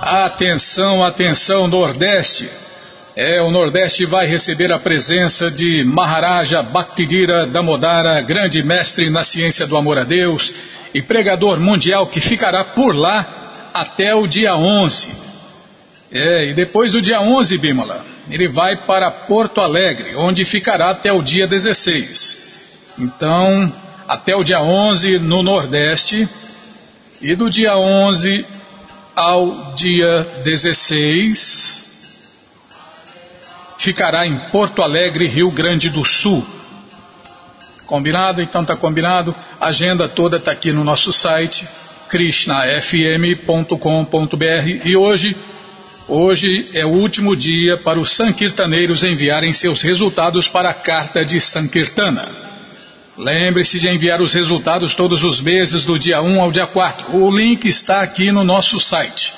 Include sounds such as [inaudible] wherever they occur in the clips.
Atenção, atenção, Nordeste. É, o Nordeste vai receber a presença de Maharaja Bhaktidira Damodara, grande mestre na ciência do amor a Deus e pregador mundial que ficará por lá até o dia 11. É, e depois do dia 11, Bimala, ele vai para Porto Alegre, onde ficará até o dia 16. Então, até o dia 11 no Nordeste e do dia 11 ao dia 16 ficará em Porto Alegre, Rio Grande do Sul. Combinado? Então tá combinado. A agenda toda está aqui no nosso site krishnafm.com.br e hoje hoje é o último dia para os sankirtaneiros enviarem seus resultados para a carta de Sankirtana. Lembre-se de enviar os resultados todos os meses, do dia 1 ao dia 4. O link está aqui no nosso site.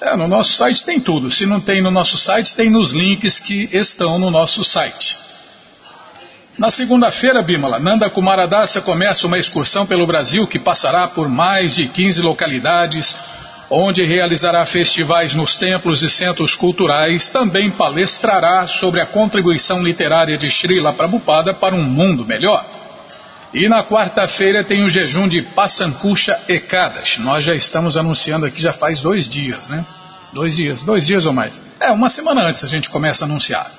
É, no nosso site tem tudo. Se não tem no nosso site, tem nos links que estão no nosso site. Na segunda-feira, Bimala, Nanda Kumaradasa começa uma excursão pelo Brasil que passará por mais de 15 localidades, onde realizará festivais nos templos e centros culturais, também palestrará sobre a contribuição literária de Srila Prabhupada para um mundo melhor. E na quarta-feira tem o jejum de Passancucha Ekadas. Nós já estamos anunciando aqui já faz dois dias, né? Dois dias, dois dias ou mais. É, uma semana antes a gente começa a anunciar.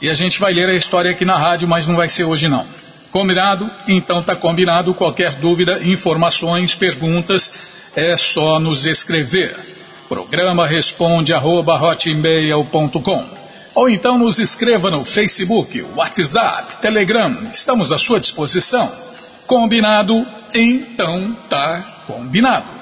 E a gente vai ler a história aqui na rádio, mas não vai ser hoje não. Combinado? Então tá combinado. Qualquer dúvida, informações, perguntas, é só nos escrever. Programa responde arroba hotmail.com ou então nos escreva no Facebook, WhatsApp, Telegram, estamos à sua disposição. Combinado? Então tá combinado.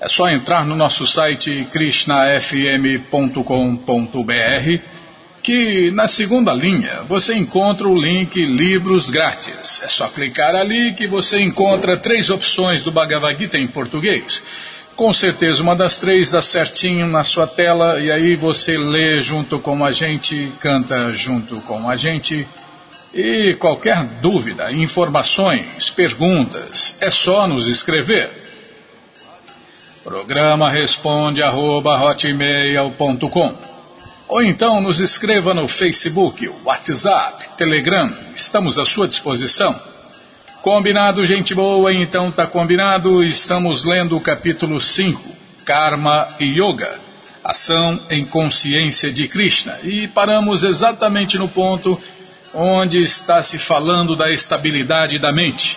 É só entrar no nosso site krishnafm.com.br que na segunda linha você encontra o link Livros Grátis. É só clicar ali que você encontra três opções do Bhagavad Gita em português. Com certeza uma das três dá certinho na sua tela e aí você lê junto com a gente, canta junto com a gente. E qualquer dúvida, informações, perguntas, é só nos escrever. Programa responde arroba hotmail.com Ou então nos escreva no Facebook, WhatsApp, Telegram, estamos à sua disposição. Combinado, gente boa? Então tá combinado, estamos lendo o capítulo 5, Karma e Yoga, ação em consciência de Krishna. E paramos exatamente no ponto onde está se falando da estabilidade da mente.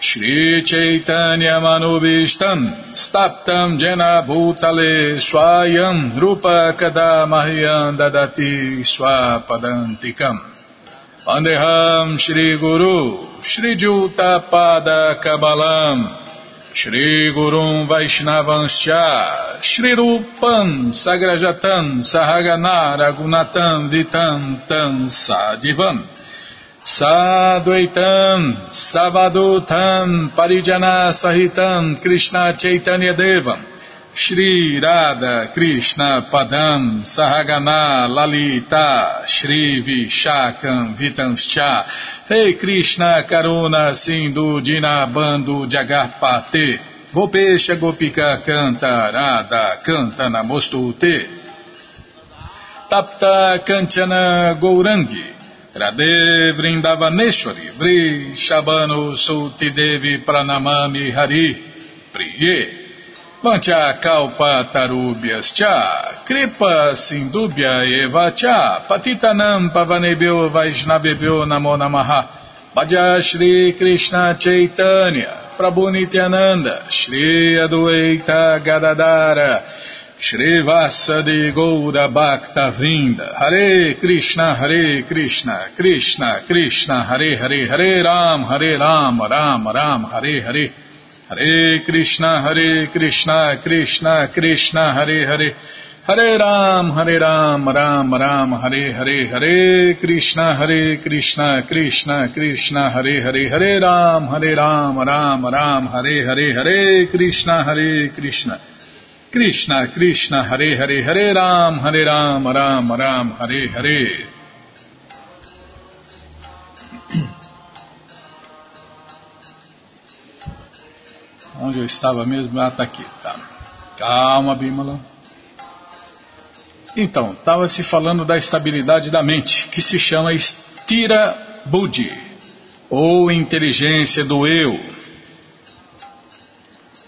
Shri Chaitanya Manubishtam Staptam Jena Bhutale Swayam Rupa Kadamahyam Dadati Swapadantikam Vandeham Shri Guru Shri Juta Pada Kabalam Shri Gurum Vaishnavanscha Shri Rupam Sagrajatam Sahagana Ragunatam Vitam Tam Sadivam Sadvaitam Savadutam Parijana Sahitam Krishna Chaitanya Devam Shri Radha Krishna Padam Sahagana Lalita Shri Vishakam Vitanscha Rei Krishna Karuna Sindhu Dinabando Jagarpate Gopesha Gopika Canta Radha Canta Namostute Tapta Kanchana Gourangi Radhe Vrindavaneshwari Vri Shabano Devi Pranamami Hari Priye Vancha Kalpa Tarubhyas Cha Kripa Sindubhya Eva Cha Patitanam Pavanebhyo Vaishnavebhyo Namo Namaha Bhaja Shri Krishna Chaitanya Prabhu Nityananda Shri Adueita Gadadara Shrivasa Goura Bhakta Vrinda Hare Krishna Hare Krishna Krishna Krishna Hare Hare Hare Ram Hare Ram Ram Ram Hare Hare Hare Krishna Hare Krishna Krishna Krishna Hare Hare Hare Ram Hare Ram Ram Ram Hare Hare Hare Krishna Hare Krishna Krishna Krishna Hare Hare Hare Ram Hare Ram Ram Ram Hare Hare Hare Krishna Hare Krishna Krishna, Krishna, Hare Hare, Hare Ram, Hare Ram, Ram Ram, Hare Hare. [clears throat] Onde eu estava mesmo? Ah, está aqui. Tá. Calma, Bimala. Então, estava se falando da estabilidade da mente, que se chama Stira Buddhi, ou inteligência do eu.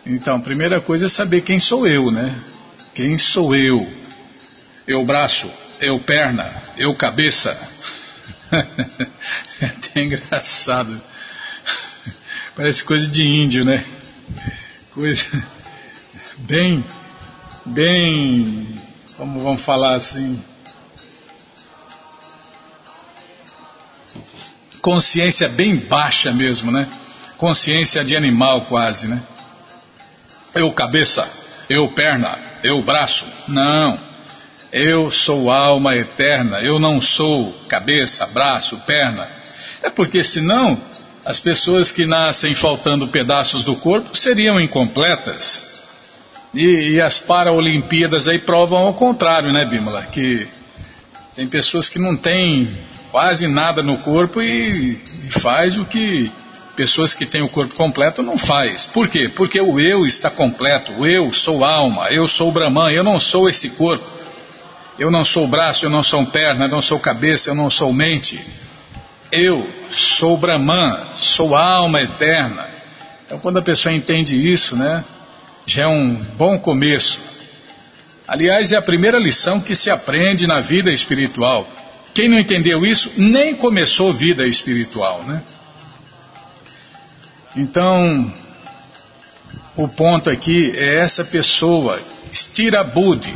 Então, primeira coisa é saber quem sou eu, né? Quem sou eu? Eu braço, eu perna, eu cabeça. [laughs] é até engraçado. Parece coisa de índio, né? Coisa bem, bem, como vamos falar assim? Consciência bem baixa mesmo, né? Consciência de animal quase, né? Eu cabeça, eu perna, eu braço. Não. Eu sou alma eterna, eu não sou cabeça, braço, perna. É porque senão as pessoas que nascem faltando pedaços do corpo seriam incompletas. E, e as Paralimpíadas aí provam ao contrário, né, Bímola? Que tem pessoas que não têm quase nada no corpo e, e faz o que pessoas que têm o corpo completo não faz. Por quê? Porque o eu está completo. O eu sou alma, eu sou Brahman, eu não sou esse corpo. Eu não sou braço, eu não sou perna, eu não sou cabeça, eu não sou mente. Eu sou Brahman, sou alma eterna. Então quando a pessoa entende isso, né, já é um bom começo. Aliás, é a primeira lição que se aprende na vida espiritual. Quem não entendeu isso nem começou vida espiritual, né? Então, o ponto aqui é essa pessoa, Stira Buddhi,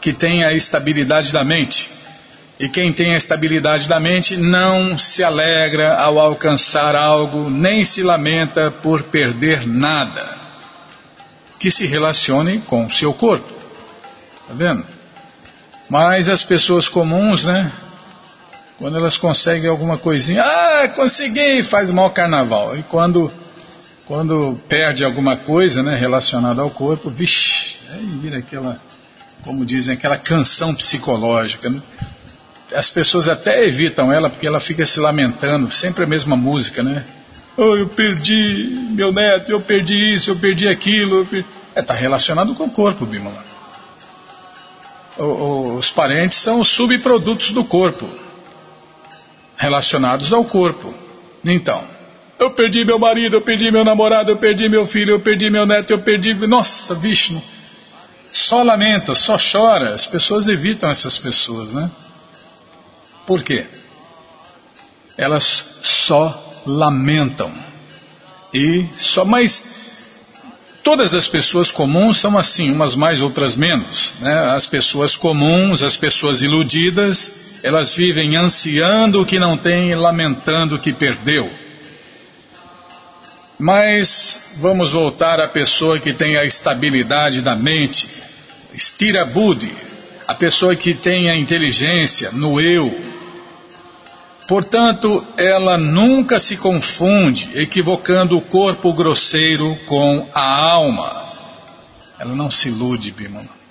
que tem a estabilidade da mente. E quem tem a estabilidade da mente não se alegra ao alcançar algo, nem se lamenta por perder nada que se relacione com o seu corpo. Tá vendo? Mas as pessoas comuns, né? Quando elas conseguem alguma coisinha, ah, consegui, faz mal carnaval. E quando, quando perde alguma coisa né, relacionada ao corpo, vixe, aí vira aquela, como dizem, aquela canção psicológica. Né? As pessoas até evitam ela porque ela fica se lamentando, sempre a mesma música, né? Oh, eu perdi meu neto, eu perdi isso, eu perdi aquilo. Está é, tá relacionado com o corpo, Bimala. Os parentes são os subprodutos do corpo relacionados ao corpo. Então, eu perdi meu marido, eu perdi meu namorado, eu perdi meu filho, eu perdi meu neto, eu perdi. Nossa, Vishnu. Só lamenta, só chora. As pessoas evitam essas pessoas, né? Por quê? Elas só lamentam. E só mais todas as pessoas comuns são assim, umas mais, outras menos. Né? As pessoas comuns, as pessoas iludidas, elas vivem ansiando o que não tem e lamentando o que perdeu. Mas vamos voltar à pessoa que tem a estabilidade da mente, Stira Buddhi, a pessoa que tem a inteligência no eu. Portanto, ela nunca se confunde, equivocando o corpo grosseiro com a alma. Ela não se ilude, Bimala.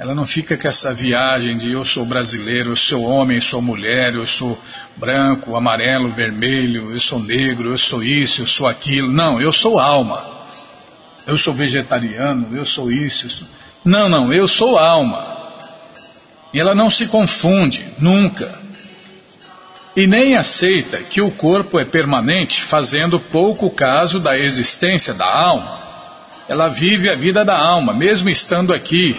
Ela não fica com essa viagem de eu sou brasileiro, eu sou homem, eu sou mulher, eu sou branco, amarelo, vermelho, eu sou negro, eu sou isso, eu sou aquilo. Não, eu sou alma. Eu sou vegetariano, eu sou isso. Eu sou... Não, não, eu sou alma. E ela não se confunde, nunca. E nem aceita que o corpo é permanente, fazendo pouco caso da existência da alma. Ela vive a vida da alma, mesmo estando aqui,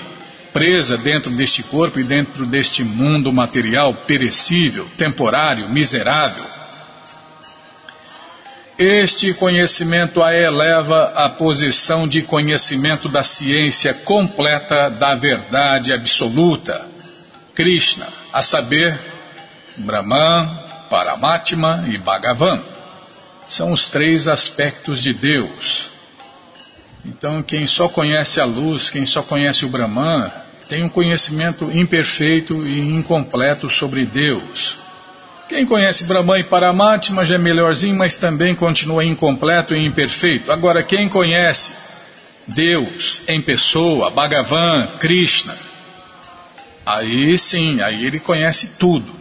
presa dentro deste corpo e dentro deste mundo material perecível, temporário, miserável. Este conhecimento a eleva à posição de conhecimento da ciência completa da verdade absoluta, Krishna, a saber, Brahman, Paramatma e Bhagavan. São os três aspectos de Deus. Então, quem só conhece a luz, quem só conhece o Brahman, tem um conhecimento imperfeito e incompleto sobre Deus. Quem conhece Brahman e Paramatma já é melhorzinho, mas também continua incompleto e imperfeito. Agora, quem conhece Deus em pessoa, Bhagavan, Krishna, aí sim, aí ele conhece tudo.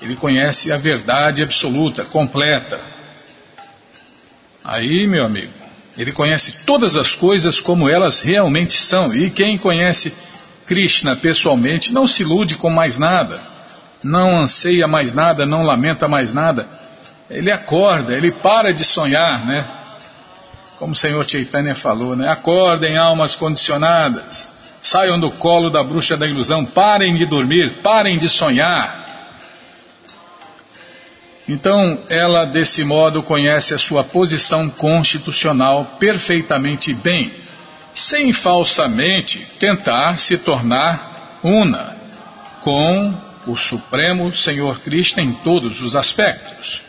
Ele conhece a verdade absoluta, completa. Aí, meu amigo, ele conhece todas as coisas como elas realmente são. E quem conhece Krishna pessoalmente não se ilude com mais nada, não anseia mais nada, não lamenta mais nada. Ele acorda, ele para de sonhar, né? Como o Senhor Chaitanya falou, né? Acordem almas condicionadas, saiam do colo da bruxa da ilusão, parem de dormir, parem de sonhar. Então, ela desse modo conhece a sua posição constitucional perfeitamente bem, sem falsamente tentar se tornar una com o Supremo Senhor Cristo em todos os aspectos.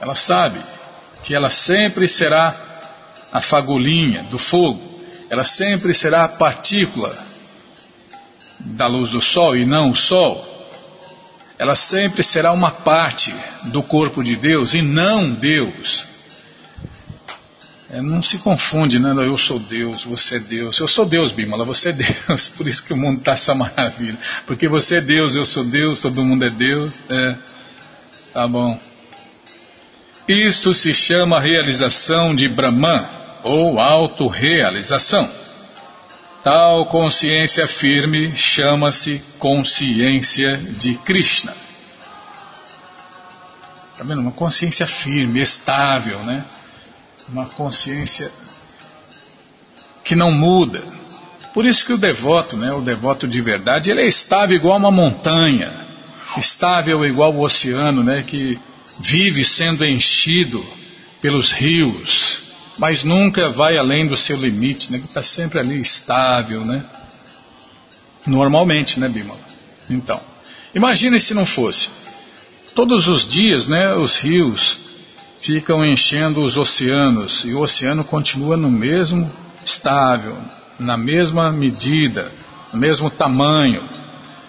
Ela sabe que ela sempre será a fagulhinha do fogo, ela sempre será a partícula da luz do sol e não o sol ela sempre será uma parte do corpo de Deus e não Deus. É, não se confunde, né? Eu sou Deus, você é Deus. Eu sou Deus, Bímola, você é Deus. [laughs] Por isso que o mundo está essa maravilha. Porque você é Deus, eu sou Deus, todo mundo é Deus. É. Tá bom. Isto se chama realização de Brahman, ou autorrealização. Tal consciência firme chama-se consciência de Krishna. Está vendo? Uma consciência firme, estável, né? Uma consciência que não muda. Por isso que o devoto, né, o devoto de verdade, ele é estável igual uma montanha, estável igual o oceano, né, que vive sendo enchido pelos rios, mas nunca vai além do seu limite, né? Está sempre ali estável, né? Normalmente, né, Bimala? Então, imagine se não fosse. Todos os dias, né, os rios ficam enchendo os oceanos e o oceano continua no mesmo estável, na mesma medida, no mesmo tamanho.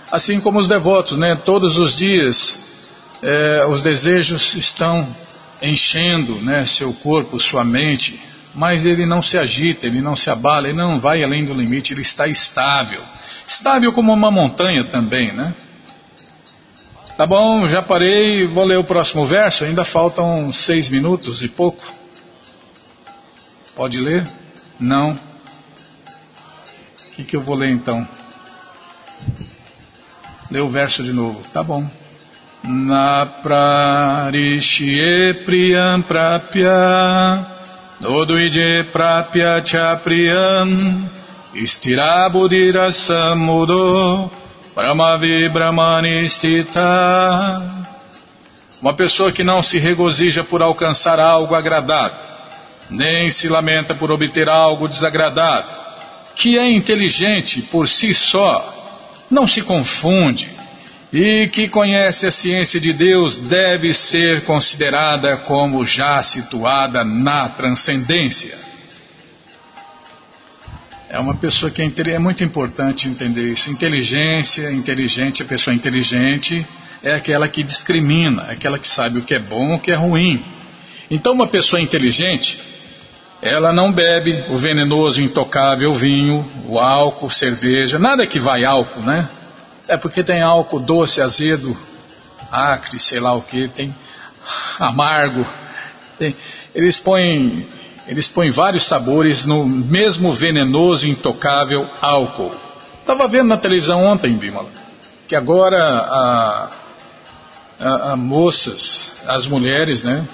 Assim como os devotos, né? Todos os dias é, os desejos estão enchendo né, seu corpo, sua mente, mas ele não se agita, ele não se abala, ele não vai além do limite, ele está estável. Estável como uma montanha também, né? Tá bom, já parei, vou ler o próximo verso, ainda faltam seis minutos e pouco. Pode ler? Não. O que, que eu vou ler então? Lê o verso de novo, tá bom. Na prarishye priyam prapya Noduije prapya cha priyam Istirabudira samudo Brahmavi brahmani stita Uma pessoa que não se regozija por alcançar algo agradável nem se lamenta por obter algo desagradável, que é inteligente por si só, não se confunde, e que conhece a ciência de Deus deve ser considerada como já situada na transcendência. É uma pessoa que é, é muito importante entender isso. Inteligência, inteligente, a pessoa inteligente é aquela que discrimina, é aquela que sabe o que é bom, o que é ruim. Então, uma pessoa inteligente, ela não bebe o venenoso, intocável vinho, o álcool, cerveja, nada que vai álcool, né? É porque tem álcool doce, azedo, acre, sei lá o que, tem [laughs] amargo. Tem, eles põem eles põem vários sabores no mesmo venenoso, intocável álcool. Estava vendo na televisão ontem, Bimala, que agora a, a, a moças, as mulheres, né,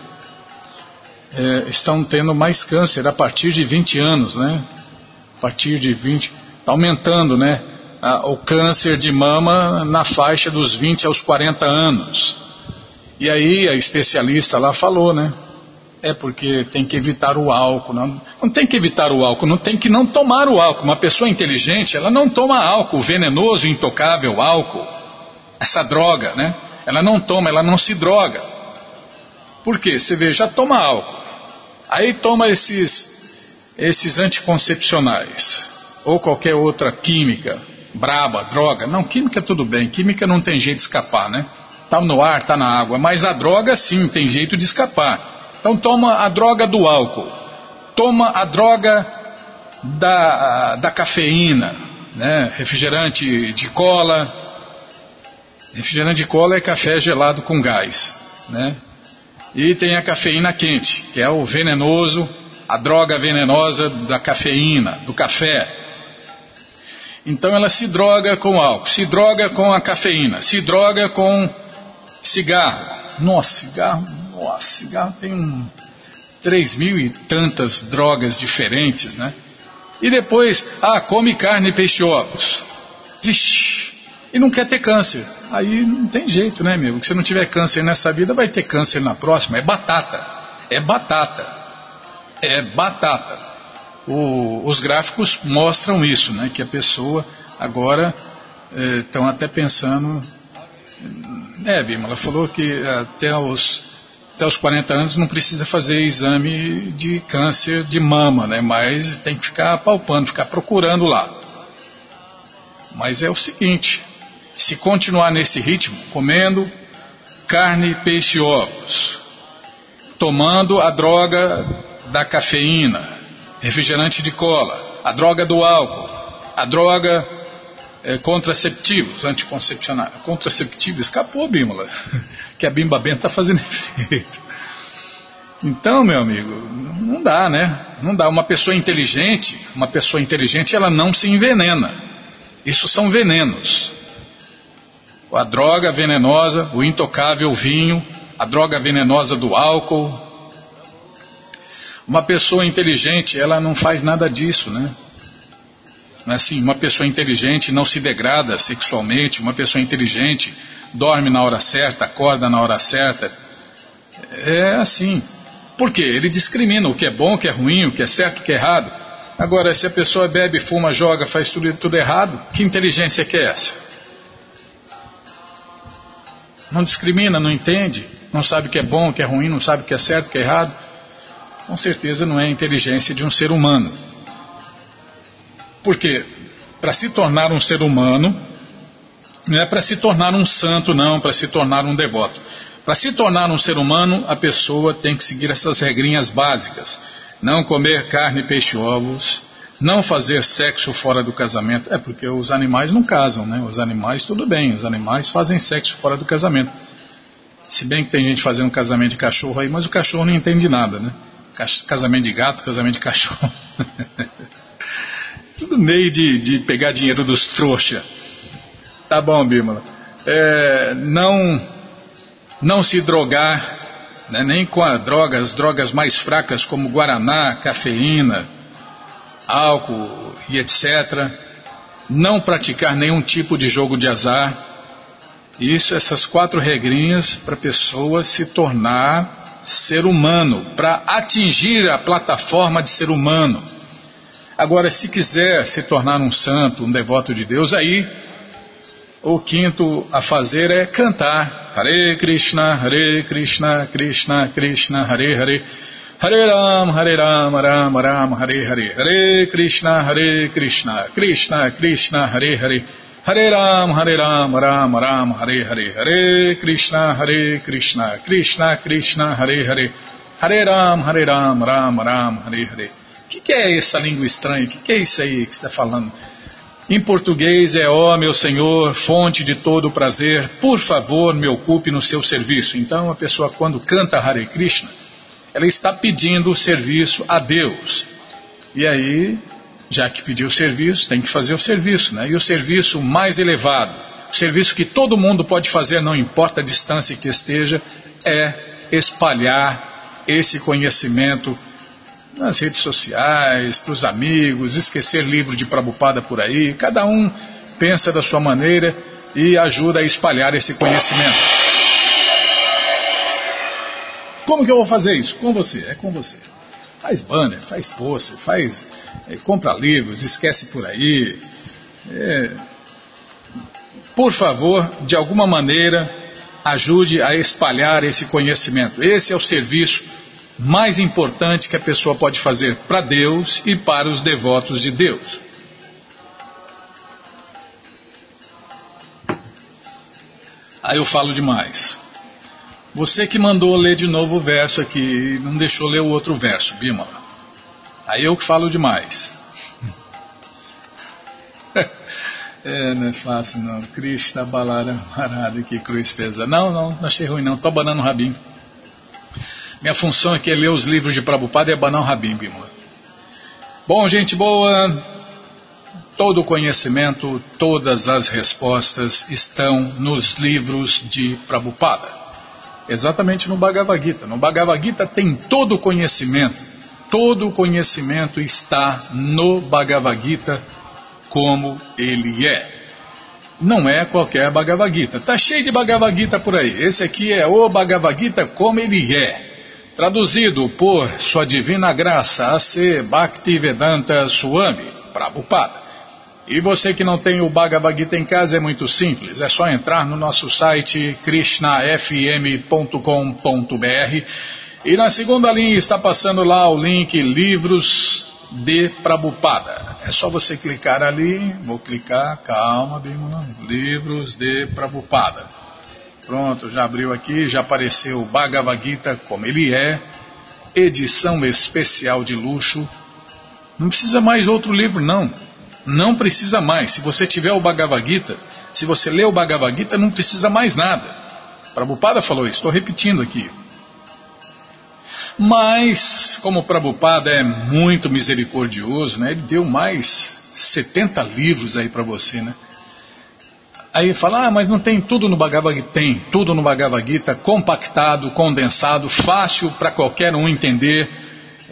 é, estão tendo mais câncer a partir de 20 anos, né? A partir de 20, está aumentando, né? A, o câncer de mama na faixa dos 20 aos 40 anos. E aí a especialista lá falou, né? É porque tem que evitar o álcool. Não, não tem que evitar o álcool, não tem que não tomar o álcool. Uma pessoa inteligente, ela não toma álcool, venenoso, intocável álcool. Essa droga, né? Ela não toma, ela não se droga. Por quê? Você vê, já toma álcool. Aí toma esses, esses anticoncepcionais. Ou qualquer outra química, braba, droga. Não, química tudo bem. Química não tem jeito de escapar, né? Tá no ar, tá na água. Mas a droga sim tem jeito de escapar. Então toma a droga do álcool, toma a droga da, da cafeína, né? refrigerante de cola. Refrigerante de cola é café gelado com gás. Né? E tem a cafeína quente, que é o venenoso, a droga venenosa da cafeína, do café. Então ela se droga com álcool, se droga com a cafeína, se droga com cigarro. Nossa, cigarro nossa, cigarro tem um, três mil e tantas drogas diferentes, né? E depois, ah, come carne, peixe, ovos. Vixe, e não quer ter câncer. Aí não tem jeito, né, meu? Se não tiver câncer nessa vida, vai ter câncer na próxima. É batata. É batata. É batata. O, os gráficos mostram isso, né? Que a pessoa agora estão eh, até pensando. É, Bima, ela falou que até os até os 40 anos não precisa fazer exame de câncer de mama, né? Mas tem que ficar palpando, ficar procurando lá. Mas é o seguinte: se continuar nesse ritmo, comendo carne, peixe e ovos, tomando a droga da cafeína, refrigerante de cola, a droga do álcool, a droga é, contraceptivos, anticoncepcionais, contraceptivos, escapou, Bímola. [laughs] que a Bimba Benta está fazendo [laughs] efeito. Então, meu amigo, não dá, né? Não dá. Uma pessoa inteligente, uma pessoa inteligente, ela não se envenena. Isso são venenos. A droga venenosa, o intocável vinho, a droga venenosa do álcool. Uma pessoa inteligente, ela não faz nada disso, né? Assim, uma pessoa inteligente não se degrada sexualmente, uma pessoa inteligente dorme na hora certa, acorda na hora certa. É assim. Por quê? Ele discrimina o que é bom, o que é ruim, o que é certo, o que é errado. Agora, se a pessoa bebe, fuma, joga, faz tudo, tudo errado, que inteligência que é essa? Não discrimina, não entende, não sabe o que é bom, o que é ruim, não sabe o que é certo, o que é errado. Com certeza não é a inteligência de um ser humano. Por quê? Para se tornar um ser humano, não é para se tornar um santo, não, para se tornar um devoto. Para se tornar um ser humano, a pessoa tem que seguir essas regrinhas básicas. Não comer carne, peixe, ovos, não fazer sexo fora do casamento. É porque os animais não casam, né? Os animais, tudo bem, os animais fazem sexo fora do casamento. Se bem que tem gente fazendo casamento de cachorro aí, mas o cachorro não entende nada, né? Casamento de gato, casamento de cachorro. [laughs] tudo meio de, de pegar dinheiro dos trouxa. Tá bom, Bímola. É, não, não se drogar, né, nem com as drogas, drogas mais fracas como guaraná, cafeína, álcool e etc. Não praticar nenhum tipo de jogo de azar. Isso, essas quatro regrinhas para a pessoa se tornar ser humano, para atingir a plataforma de ser humano. Agora, se quiser se tornar um santo, um devoto de Deus, aí o quinto a fazer é cantar Hare Krishna, Hare Krishna, Krishna Krishna, Hare Hare. Hare Ram, Hare Ram, Ram Ram, Hare Hare, Hare Krishna, Hare Krishna, Krishna Krishna, Hare Hare, Hare Ram, Hare Ram, Ram Ram, Hare Hare, Hare Krishna, Hare Krishna, Krishna Krishna, Hare Hare, Hare Ram, Hare Ram, Ram Ram, Hare Hare. O que, que é essa língua estranha? O que, que é isso aí que você está falando? Em português é, ó meu Senhor, fonte de todo prazer, por favor me ocupe no seu serviço. Então a pessoa quando canta Hare Krishna, ela está pedindo o serviço a Deus. E aí, já que pediu o serviço, tem que fazer o serviço, né? E o serviço mais elevado, o serviço que todo mundo pode fazer, não importa a distância que esteja, é espalhar esse conhecimento nas redes sociais, para os amigos, esquecer livro de Prabupada por aí. Cada um pensa da sua maneira e ajuda a espalhar esse conhecimento. Como que eu vou fazer isso? Com você, é com você. Faz banner, faz pôster, faz. É, compra livros, esquece por aí. É, por favor, de alguma maneira, ajude a espalhar esse conhecimento. Esse é o serviço mais importante que a pessoa pode fazer para Deus e para os devotos de Deus. Aí eu falo demais. Você que mandou ler de novo o verso aqui, não deixou ler o outro verso, Bima. Aí eu que falo demais. [laughs] é, não é fácil não. Krishna Balara Marada, que cruz pesa. Não, não, não achei ruim não. Tô banando o rabinho. Minha função aqui é ler os livros de Prabhupada e abanar o rabinho, Bima. Bom, gente boa, todo o conhecimento, todas as respostas estão nos livros de Prabhupada. Exatamente no Bhagavad Gita. No Bhagavad Gita tem todo o conhecimento. Todo o conhecimento está no Bhagavad Gita como ele é. Não é qualquer Bhagavad Gita. Está cheio de Bhagavad Gita por aí. Esse aqui é o Bhagavad Gita como ele é. Traduzido por Sua Divina Graça A.C. Bhaktivedanta Swami Prabhupada. E você que não tem o Bhagavad Gita em casa é muito simples, é só entrar no nosso site krishnafm.com.br e na segunda linha está passando lá o link Livros de Prabhupada. É só você clicar ali, vou clicar, calma, Bimala, Livros de Prabhupada. Pronto, já abriu aqui, já apareceu o Bhagavad Gita como ele é, edição especial de luxo. Não precisa mais outro livro, não. Não precisa mais. Se você tiver o Bhagavad Gita, se você ler o Bhagavad Gita, não precisa mais nada. Prabhupada falou isso, estou repetindo aqui. Mas, como Prabhupada é muito misericordioso, né, ele deu mais 70 livros aí para você, né? Aí fala, ah, mas não tem tudo no Bhagavad Gita? Tem, tudo no Bhagavad Gita, compactado, condensado, fácil para qualquer um entender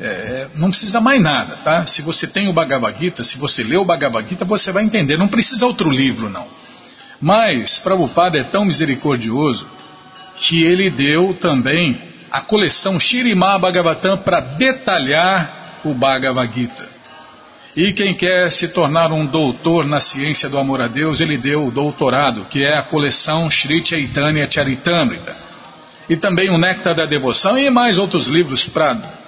é, não precisa mais nada, tá? Se você tem o Bhagavad Gita, se você lê o Bhagavad Gita, você vai entender. Não precisa outro livro, não. Mas Prabhupada é tão misericordioso que ele deu também a coleção Shirimá Bhagavatam para detalhar o Bhagavad Gita. E quem quer se tornar um doutor na ciência do amor a Deus, ele deu o doutorado, que é a coleção Sri Chaitanya Charitamrita. E também o Néctar da Devoção e mais outros livros para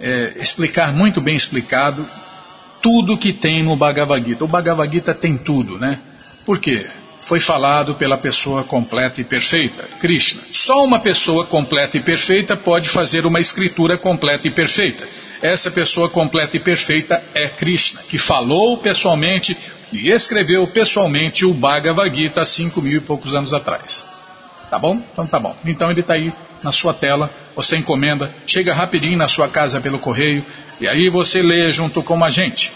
é, explicar muito bem explicado tudo que tem no Bhagavad Gita. O Bhagavad Gita tem tudo, né? Por quê? Foi falado pela pessoa completa e perfeita, Krishna. Só uma pessoa completa e perfeita pode fazer uma escritura completa e perfeita. Essa pessoa completa e perfeita é Krishna, que falou pessoalmente e escreveu pessoalmente o Bhagavad Gita há cinco mil e poucos anos atrás. Tá bom? Então tá bom. Então ele está aí na sua tela, você encomenda, chega rapidinho na sua casa pelo correio e aí você lê junto com a gente.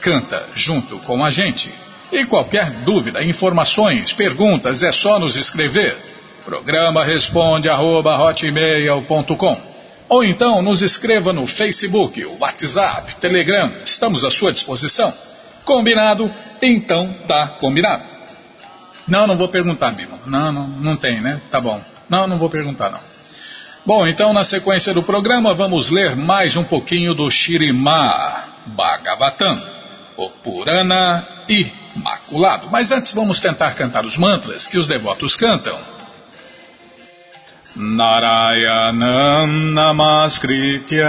Canta junto com a gente. E qualquer dúvida, informações, perguntas, é só nos escrever. Programa responde arroba, Ou então nos escreva no Facebook, WhatsApp, Telegram, estamos à sua disposição. Combinado? Então tá combinado. Não, não vou perguntar, Bima. Não, não, não tem, né? Tá bom. Não, não vou perguntar, não. Bom, então na sequência do programa vamos ler mais um pouquinho do Shirimá Bhagavatam, o Purana Imaculado. Mas antes vamos tentar cantar os mantras que os devotos cantam. Narayanam Namaskritya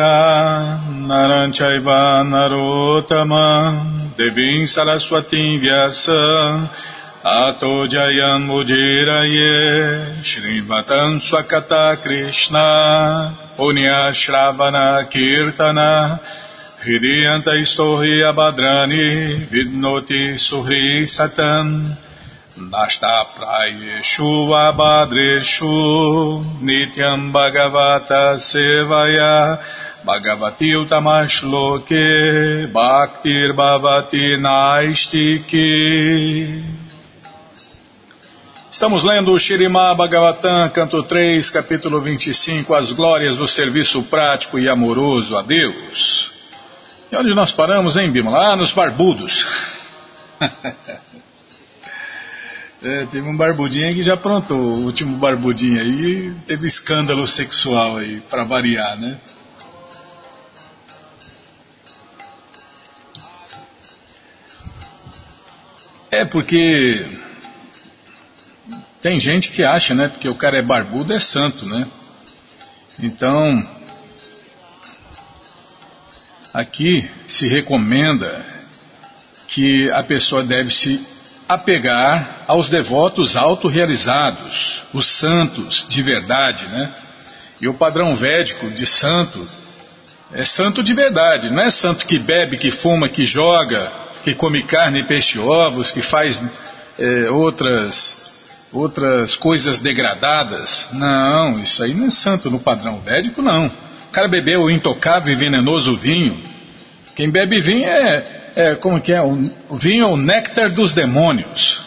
Naranchaiva Narotama Devim Ato Jayam Mudiraye Shrivatam Swakata Krishna Punya Shravana Kirtana Hridiyanta Istorhi Abhadrani Vidnoti Suhri Satan Nasta Prayeshu Abhadreshu Nityam Bhagavata Sevaya Bhagavati Utamashloke Bhaktir Bhavati Naistiki Estamos lendo o Shirimá Bhagavatam, canto 3, capítulo 25, As Glórias do Serviço Prático e Amoroso a Deus. E onde nós paramos, hein, Bima? Lá nos barbudos. [laughs] é, teve um barbudinho que já aprontou, o último barbudinho aí teve escândalo sexual aí, para variar, né? É porque tem gente que acha, né? Porque o cara é barbudo é santo, né? Então, aqui se recomenda que a pessoa deve se apegar aos devotos autorrealizados, os santos de verdade, né? E o padrão védico de santo é santo de verdade, não é santo que bebe, que fuma, que joga, que come carne, peixe, ovos, que faz é, outras outras coisas degradadas. Não, isso aí não é santo no padrão védico, não. O cara bebeu o intocável e venenoso vinho. Quem bebe vinho é, é como que é? O, o vinho é o néctar dos demônios.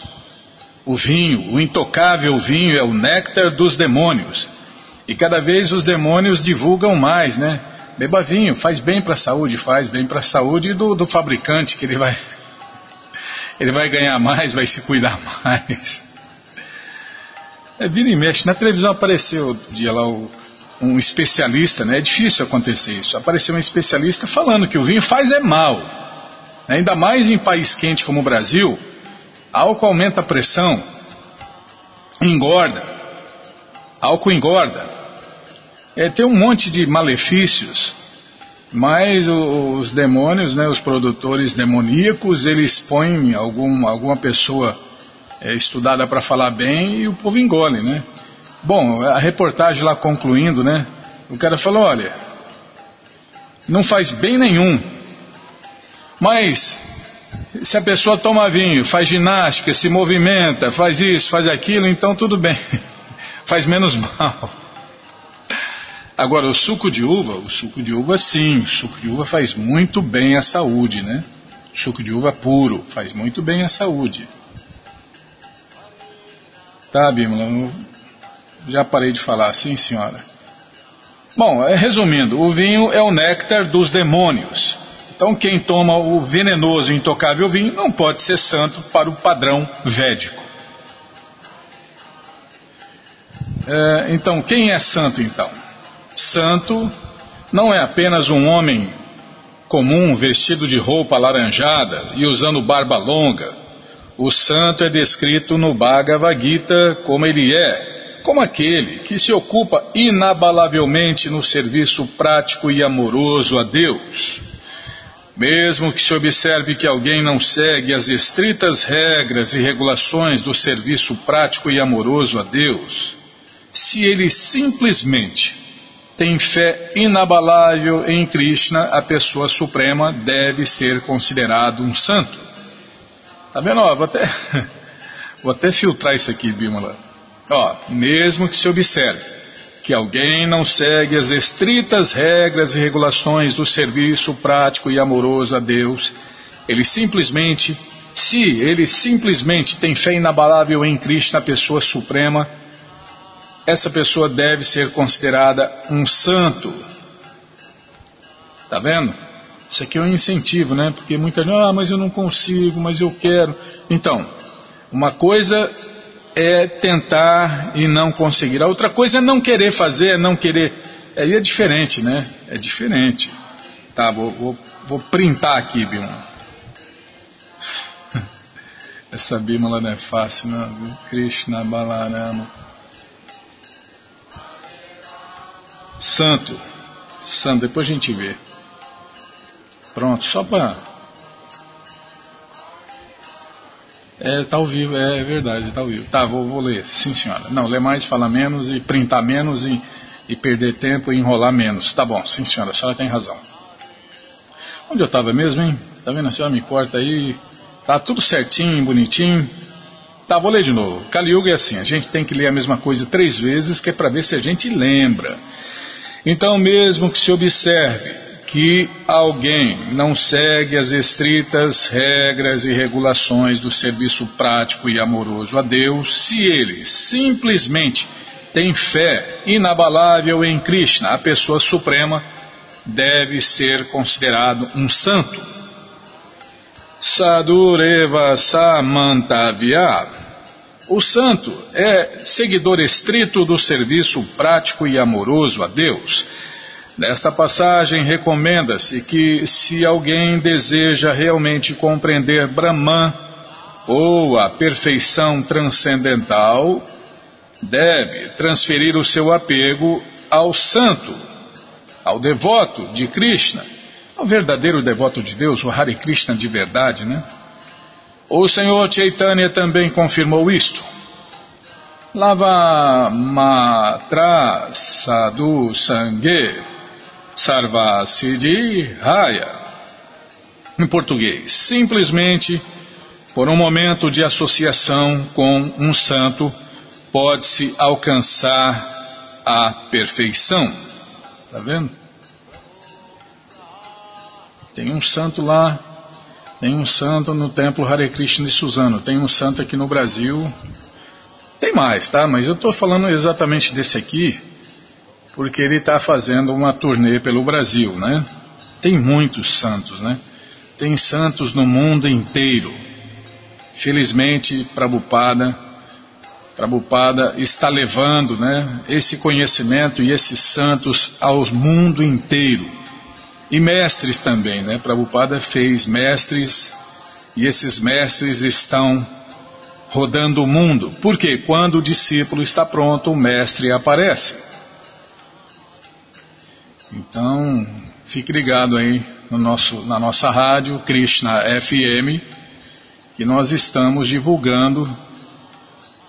O vinho, o intocável vinho é o néctar dos demônios. E cada vez os demônios divulgam mais, né? Beba vinho, faz bem para a saúde, faz bem para a saúde do, do fabricante, que ele vai, [laughs] ele vai ganhar mais, vai se cuidar [laughs] mais. É, vira e mexe. Na televisão apareceu dia lá o, um especialista, né? É difícil acontecer isso. Apareceu um especialista falando que o vinho faz é mal. Ainda mais em país quente como o Brasil, álcool aumenta a pressão, engorda. Álcool engorda. É, tem um monte de malefícios, mas os demônios, né, os produtores demoníacos, eles põem algum, alguma pessoa é, estudada para falar bem e o povo engole, né? Bom, a reportagem lá concluindo, né? O cara falou, olha, não faz bem nenhum, mas se a pessoa toma vinho, faz ginástica, se movimenta, faz isso, faz aquilo, então tudo bem, [laughs] faz menos mal. Agora, o suco de uva, o suco de uva sim, o suco de uva faz muito bem à saúde, né? O suco de uva puro faz muito bem à saúde. Tá, Bímola? Já parei de falar, sim, senhora. Bom, é, resumindo, o vinho é o néctar dos demônios. Então, quem toma o venenoso e intocável vinho não pode ser santo para o padrão védico. É, então, quem é santo então? Santo não é apenas um homem comum vestido de roupa alaranjada e usando barba longa o santo é descrito no Bhagavad Gita como ele é, como aquele que se ocupa inabalavelmente no serviço prático e amoroso a Deus. Mesmo que se observe que alguém não segue as estritas regras e regulações do serviço prático e amoroso a Deus, se ele simplesmente tem fé inabalável em Krishna, a pessoa suprema deve ser considerado um santo. Tá vendo? Ó, vou até, [laughs] vou até filtrar isso aqui, Bímola. Ó, mesmo que se observe que alguém não segue as estritas regras e regulações do serviço prático e amoroso a Deus, ele simplesmente, se ele simplesmente tem fé inabalável em Cristo, na pessoa suprema, essa pessoa deve ser considerada um santo. Tá vendo? Isso aqui é um incentivo, né? Porque muita gente, ah, mas eu não consigo, mas eu quero. Então, uma coisa é tentar e não conseguir. A outra coisa é não querer fazer, é não querer. Aí é diferente, né? É diferente. Tá, vou, vou, vou printar aqui, Bima. [laughs] Essa Bímola não é fácil, não. Krishna Balarama. Santo. Santo, depois a gente vê. Pronto, só para. É, tá ao vivo, é verdade, tá ao vivo. Tá, vou, vou ler, sim senhora. Não, ler mais, falar menos e printar menos e, e perder tempo e enrolar menos. Tá bom, sim senhora, a senhora tem razão. Onde eu estava mesmo, hein? Tá vendo? A senhora me corta aí Tá tudo certinho, bonitinho. Tá, vou ler de novo. Kali Yuga é assim, a gente tem que ler a mesma coisa três vezes, que é para ver se a gente lembra. Então, mesmo que se observe que alguém não segue as estritas regras e regulações do serviço prático e amoroso a Deus, se ele simplesmente tem fé inabalável em Krishna, a pessoa suprema, deve ser considerado um santo Sadureva Samantavya. O santo é seguidor estrito do serviço prático e amoroso a Deus. Nesta passagem, recomenda-se que, se alguém deseja realmente compreender Brahman ou a perfeição transcendental, deve transferir o seu apego ao santo, ao devoto de Krishna o verdadeiro devoto de Deus, o Hare Krishna de verdade, né? O Senhor Chaitanya também confirmou isto. Lava matra sadhu sangue sarva siddhi raya. Em português, simplesmente por um momento de associação com um santo pode-se alcançar a perfeição. Está vendo? Tem um santo lá, tem um santo no templo Hare Krishna de Suzano, tem um santo aqui no Brasil. Tem mais, tá? Mas eu estou falando exatamente desse aqui, porque ele está fazendo uma turnê pelo Brasil, né? Tem muitos santos, né? Tem santos no mundo inteiro. Felizmente, Prabhupada, Prabhupada está levando né, esse conhecimento e esses santos ao mundo inteiro. E mestres também, né? Prabhupada fez mestres e esses mestres estão rodando o mundo. Porque quando o discípulo está pronto, o mestre aparece. Então, fique ligado aí no nosso, na nossa rádio Krishna FM, que nós estamos divulgando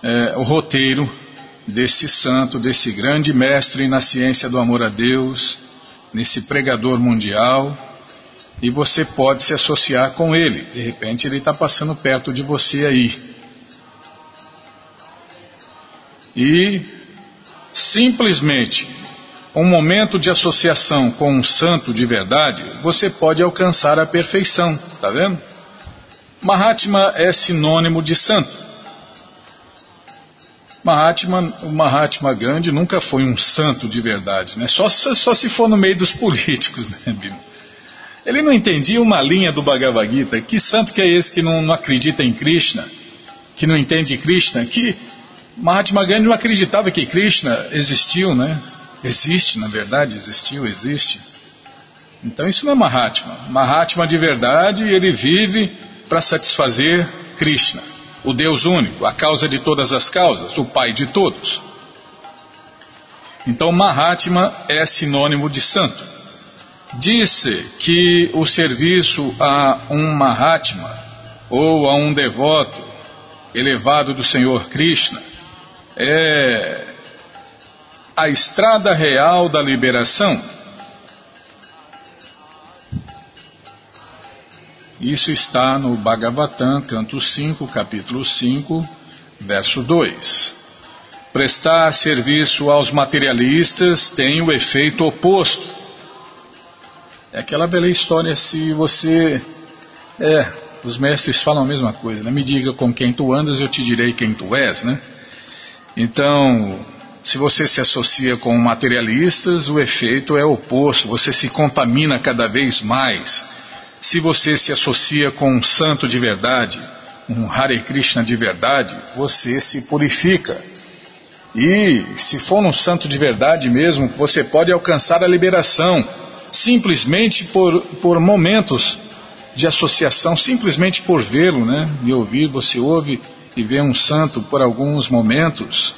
é, o roteiro desse santo, desse grande mestre na ciência do amor a Deus, nesse pregador mundial e você pode se associar com ele. De repente ele está passando perto de você aí. E simplesmente um momento de associação com um santo de verdade, você pode alcançar a perfeição, tá vendo? Mahatma é sinônimo de santo. Mahatma, o Mahatma Gandhi nunca foi um santo de verdade, né? Só, só se for no meio dos [laughs] políticos, né, Bima? Ele não entendia uma linha do Bhagavad Gita. Que santo que é esse que não, não acredita em Krishna? Que não entende Krishna? Que Mahatma Gandhi não acreditava que Krishna existiu, né? Existe, na verdade, existiu, existe. Então isso não é Mahatma. Mahatma de verdade, ele vive para satisfazer Krishna o Deus único, a causa de todas as causas, o Pai de todos. Então, Mahatma é sinônimo de santo. Disse que o serviço a um Mahatma ou a um devoto elevado do Senhor Krishna é a estrada real da liberação Isso está no Bhagavatam, canto 5, capítulo 5, verso 2. Prestar serviço aos materialistas tem o efeito oposto. É aquela velha história, se você. É, os mestres falam a mesma coisa, né? Me diga com quem tu andas, eu te direi quem tu és, né? Então, se você se associa com materialistas, o efeito é oposto, você se contamina cada vez mais se você se associa com um santo de verdade, um Hare Krishna de verdade, você se purifica. E se for um santo de verdade mesmo, você pode alcançar a liberação simplesmente por, por momentos de associação, simplesmente por vê-lo, né? E ouvir, você ouve e vê um santo por alguns momentos,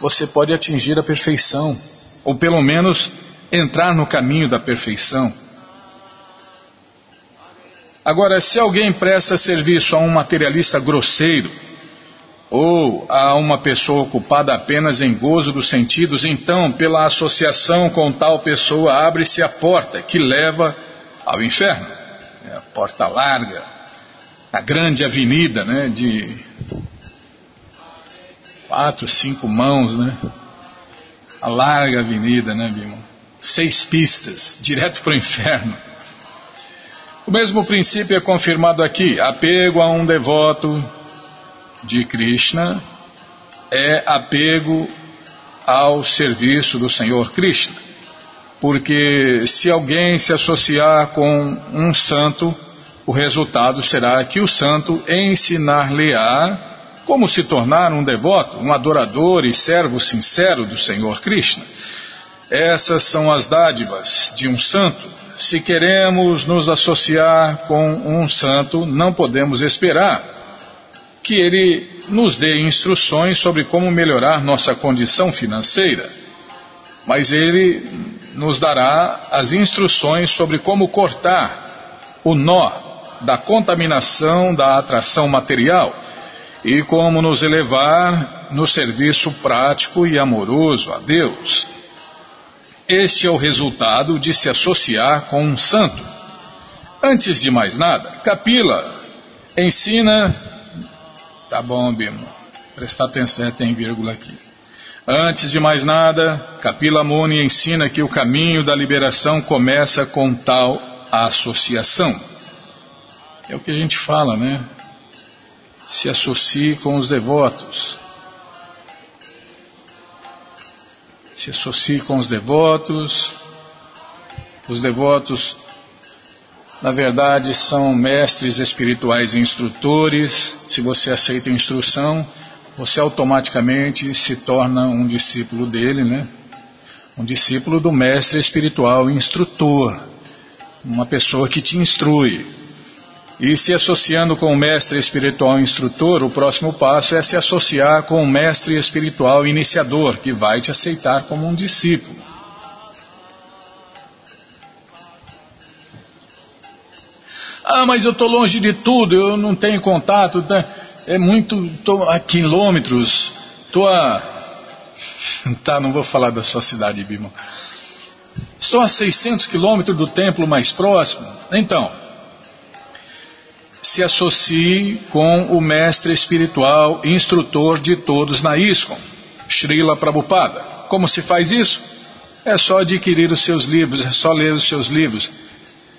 você pode atingir a perfeição, ou pelo menos entrar no caminho da perfeição. Agora, se alguém presta serviço a um materialista grosseiro, ou a uma pessoa ocupada apenas em gozo dos sentidos, então, pela associação com tal pessoa, abre-se a porta que leva ao inferno. É a porta larga, a grande avenida, né, de quatro, cinco mãos, né? A larga avenida, né, Bima? Seis pistas, direto para o inferno. O mesmo princípio é confirmado aqui. Apego a um devoto de Krishna é apego ao serviço do Senhor Krishna. Porque se alguém se associar com um santo, o resultado será que o santo ensinar-lhe-á como se tornar um devoto, um adorador e servo sincero do Senhor Krishna. Essas são as dádivas de um santo. Se queremos nos associar com um santo, não podemos esperar que ele nos dê instruções sobre como melhorar nossa condição financeira, mas ele nos dará as instruções sobre como cortar o nó da contaminação da atração material e como nos elevar no serviço prático e amoroso a Deus. Este é o resultado de se associar com um santo. Antes de mais nada, Capila ensina. Tá bom, Bimo. Prestar atenção, tem vírgula aqui. Antes de mais nada, Kapila Muni ensina que o caminho da liberação começa com tal associação. É o que a gente fala, né? Se associe com os devotos. se associe com os devotos. Os devotos, na verdade, são mestres espirituais e instrutores. Se você aceita a instrução, você automaticamente se torna um discípulo dele, né? Um discípulo do mestre espiritual instrutor, uma pessoa que te instrui. E se associando com o mestre espiritual instrutor, o próximo passo é se associar com o mestre espiritual iniciador, que vai te aceitar como um discípulo. Ah, mas eu estou longe de tudo, eu não tenho contato, tá? é muito, estou a quilômetros, estou a... [laughs] Tá, não vou falar da sua cidade, Bima. Estou a 600 quilômetros do templo mais próximo. Então, se associe com o mestre espiritual instrutor de todos na ISKCON, Srila Prabhupada. Como se faz isso? É só adquirir os seus livros, é só ler os seus livros.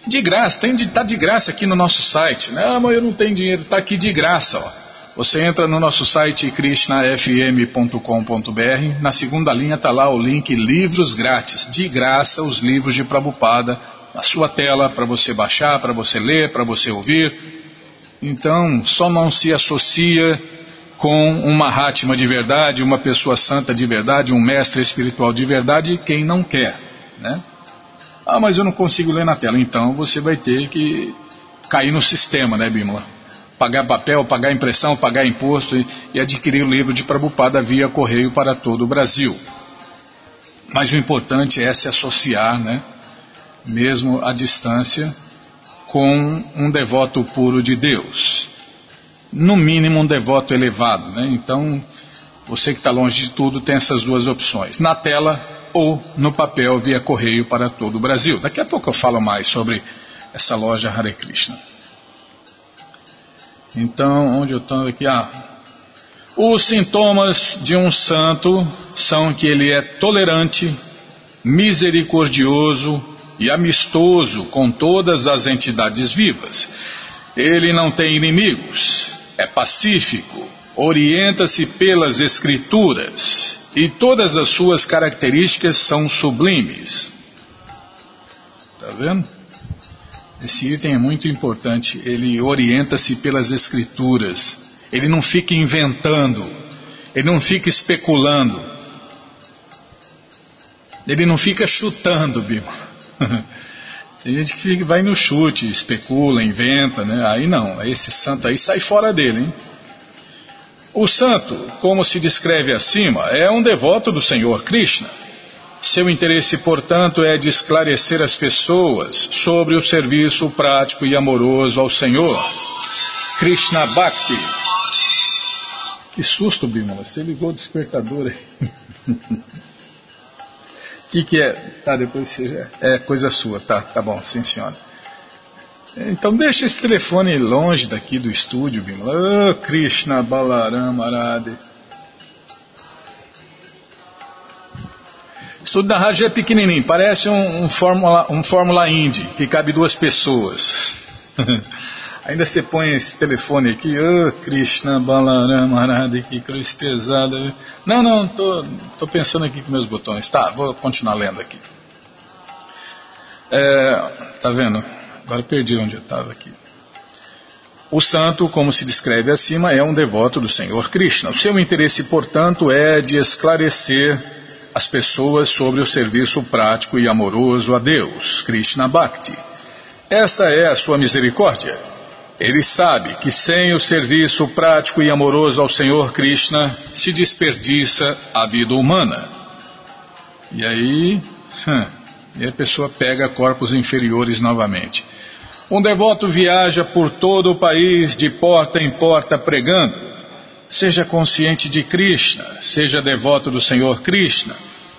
De graça, tem de, tá de graça aqui no nosso site. Não, mas eu não tenho dinheiro, está aqui de graça. Ó. Você entra no nosso site krishnafm.com.br, na segunda linha está lá o link Livros Grátis, de graça os livros de Prabhupada, na sua tela, para você baixar, para você ler, para você ouvir. Então, só não se associa com uma Rátima de verdade, uma pessoa santa de verdade, um mestre espiritual de verdade, quem não quer. Né? Ah, mas eu não consigo ler na tela. Então você vai ter que cair no sistema, né, Bímola? Pagar papel, pagar impressão, pagar imposto e, e adquirir o livro de Prabupada via correio para todo o Brasil. Mas o importante é se associar, né? Mesmo à distância com um devoto puro de Deus. No mínimo um devoto elevado. Né? Então, você que está longe de tudo tem essas duas opções. Na tela ou no papel via correio para todo o Brasil. Daqui a pouco eu falo mais sobre essa loja Hare Krishna. Então, onde eu estou aqui? Ah, os sintomas de um santo são que ele é tolerante, misericordioso, e amistoso com todas as entidades vivas. Ele não tem inimigos, é pacífico, orienta-se pelas Escrituras e todas as suas características são sublimes. Está vendo? Esse item é muito importante. Ele orienta-se pelas escrituras. Ele não fica inventando. Ele não fica especulando. Ele não fica chutando, Bima. Tem gente que vai no chute, especula, inventa, né? Aí não, esse santo aí sai fora dele, hein? O santo, como se descreve acima, é um devoto do Senhor Krishna. Seu interesse, portanto, é de esclarecer as pessoas sobre o serviço prático e amoroso ao Senhor. Krishna Bhakti. Que susto, Bimala, você ligou o despertador aí. [laughs] O que, que é? Tá, depois você. É coisa sua, tá, tá bom, sim senhora. Então deixa esse telefone longe daqui do estúdio, Bimala. Oh, Krishna Balaram Arade. Estúdio da rádio é pequenininho, parece um, um, Fórmula, um Fórmula Indy, que cabe duas pessoas. [laughs] Ainda você põe esse telefone aqui, oh, Krishna Balaram Arade, que cruz pesada. Não, não, tô, tô pensando aqui com meus botões. Tá, vou continuar lendo aqui. É, tá vendo? Agora perdi onde eu estava aqui. O santo, como se descreve acima, é um devoto do Senhor Krishna. O seu interesse, portanto, é de esclarecer as pessoas sobre o serviço prático e amoroso a Deus, Krishna Bhakti. Essa é a sua misericórdia. Ele sabe que sem o serviço prático e amoroso ao Senhor Krishna se desperdiça a vida humana. E aí, hum, e a pessoa pega corpos inferiores novamente. Um devoto viaja por todo o país de porta em porta pregando Seja consciente de Krishna, seja devoto do Senhor Krishna.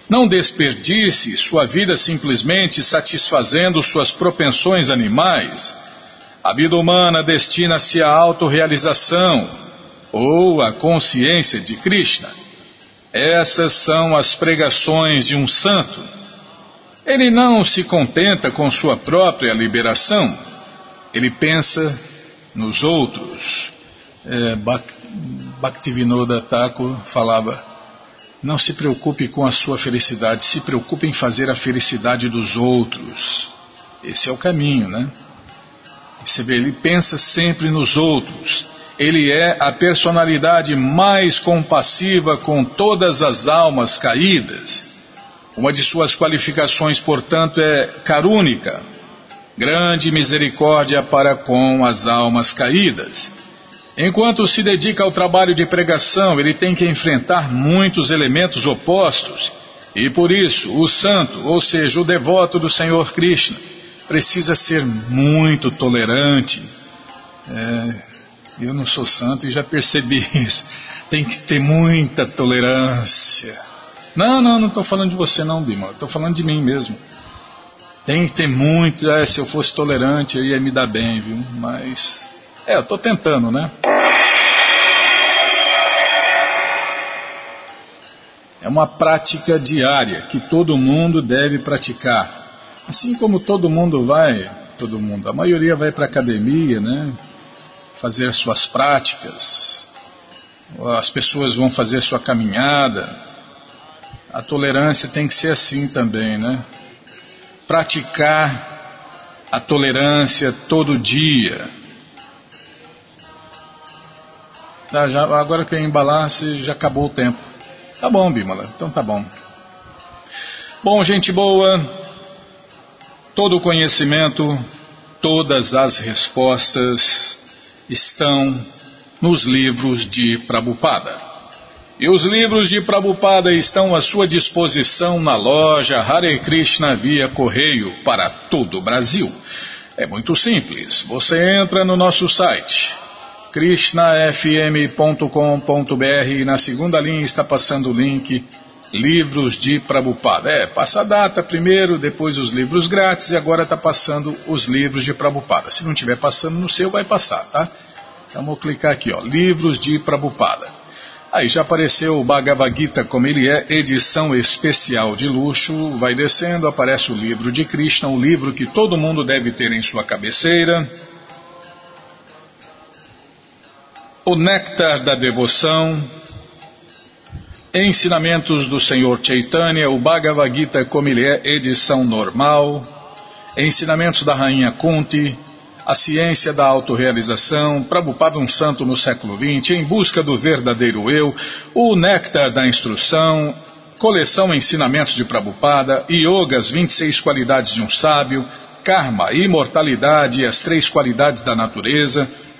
Não desperdice sua vida simplesmente satisfazendo suas propensões animais. A vida humana destina-se à autorrealização ou à consciência de Krishna. Essas são as pregações de um santo. Ele não se contenta com sua própria liberação. Ele pensa nos outros. É, Bhaktivinoda Thakur falava: Não se preocupe com a sua felicidade, se preocupe em fazer a felicidade dos outros. Esse é o caminho, né? Ele pensa sempre nos outros. Ele é a personalidade mais compassiva com todas as almas caídas. Uma de suas qualificações, portanto, é carúnica, grande misericórdia para com as almas caídas. Enquanto se dedica ao trabalho de pregação, ele tem que enfrentar muitos elementos opostos. E por isso, o santo, ou seja, o devoto do Senhor Krishna, precisa ser muito tolerante. É, eu não sou santo e já percebi [laughs] isso. Tem que ter muita tolerância. Não, não, não estou falando de você não, Bima. Estou falando de mim mesmo. Tem que ter muito. É, se eu fosse tolerante, eu ia me dar bem, viu? Mas é, eu estou tentando, né? É uma prática diária que todo mundo deve praticar. Assim como todo mundo vai, todo mundo, a maioria vai para a academia, né? Fazer suas práticas. As pessoas vão fazer sua caminhada. A tolerância tem que ser assim também, né? Praticar a tolerância todo dia Ah, já, agora que eu embalar, se já acabou o tempo. Tá bom, Bímola, então tá bom. Bom, gente boa, todo o conhecimento, todas as respostas estão nos livros de Prabupada. E os livros de Prabupada estão à sua disposição na loja Hare Krishna via correio para todo o Brasil. É muito simples. Você entra no nosso site krishnafm.com.br e na segunda linha está passando o link Livros de Prabhupada. É, passa a data primeiro, depois os livros grátis e agora está passando os livros de Prabhupada. Se não estiver passando no seu, vai passar, tá? Então vou clicar aqui, ó, Livros de Prabhupada. Aí já apareceu o Bhagavad Gita como ele é, edição especial de luxo. Vai descendo, aparece o livro de Krishna, um livro que todo mundo deve ter em sua cabeceira. o néctar da devoção, ensinamentos do Senhor Chaitanya, o Bhagavad Gita como ele é, edição normal, ensinamentos da rainha Kunti, a ciência da autorrealização, Prabhupada um santo no século XX, em busca do verdadeiro eu, o néctar da instrução, coleção Ensinamentos de Prabhupada, Yoga, as 26 qualidades de um sábio, Karma, imortalidade e as três qualidades da natureza,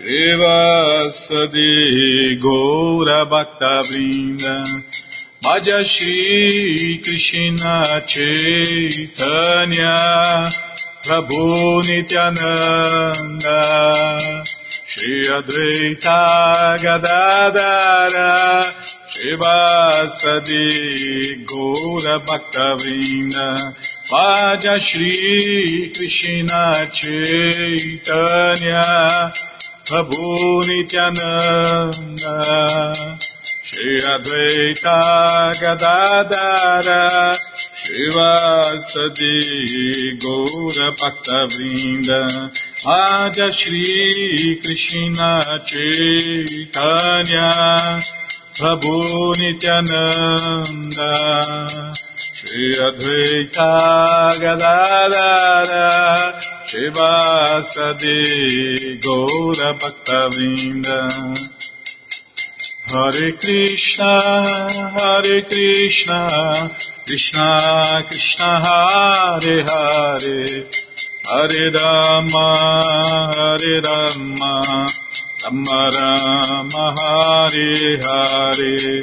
Shri Vasadi Gaura Bhakta Vrinda Krishna Chaitanya Prabhu Nityananda Shri Advaita Gadadara Shivasadi Gaura Bhaktavinda Vaja Shri Krishna Chaitanya Prabhu Nityananda Shri Advaita Gadadara Shivasadi Gaura Bhakta Vrinda Aja Shri Krishna Chaitanya Prabhu Nityananda Shri Advaita Gadadara Shivasadi Gaura Bhakta Vrinda Hare Krishna, Hare Krishna, Krishna Krishna Hare Hare, Hare Rama, Hare Rama, Rama Rama Hare Hare,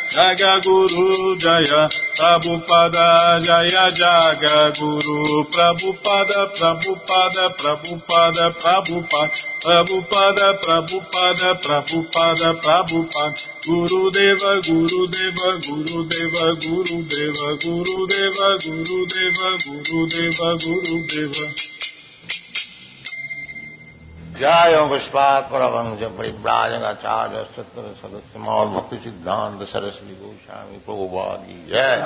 Jaga Guru Jaya Prabhupada Jaya Jaga Guru Prabhupada Prabhupada Prabhupada Prabhupada Prabhupada Prabhupada Prabhupada Prabhupada Guru Deva Guru Deva Guru Deva Guru Deva Guru Deva Guru Deva Guru Deva Guru Deva جایو پشپا کرم جبراجنا چارج ستر سدس مول بھکتی سدھانت سرسوتی گوشامی پروبادی جائے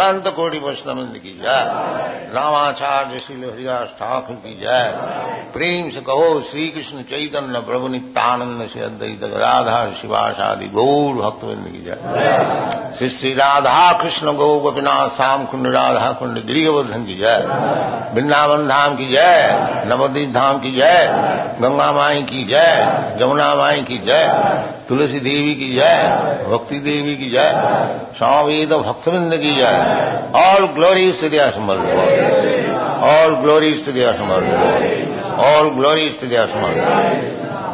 انت کوٹی وشنمند کی جائے راماچار شیل ہریداس ٹھاکر کی جائے پریم سے کہو شری کشن چیتن، پربھو نتانند سے ادیت رادھا شادی گور بکت بند کی جائے شری شری رادھا کشن گو گوپنا سام کنڈ رادھا کنڈ گری بدھن کی جائے بنداون دھام کی جے نودیپ دھام کی جائے گنگا مائی کی جائے جمنا مائی کی جائے تلسی دیوی کی جائے بھکتی دیوی کی جائے سامید بھکت بند کی جائے آل گلوری استدیا سمر آل گلوری استدیا سمر آل گلوری استدیا سمر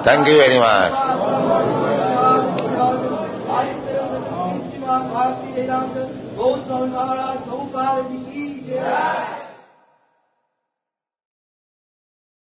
تھینک یو ویری مچ Yeah.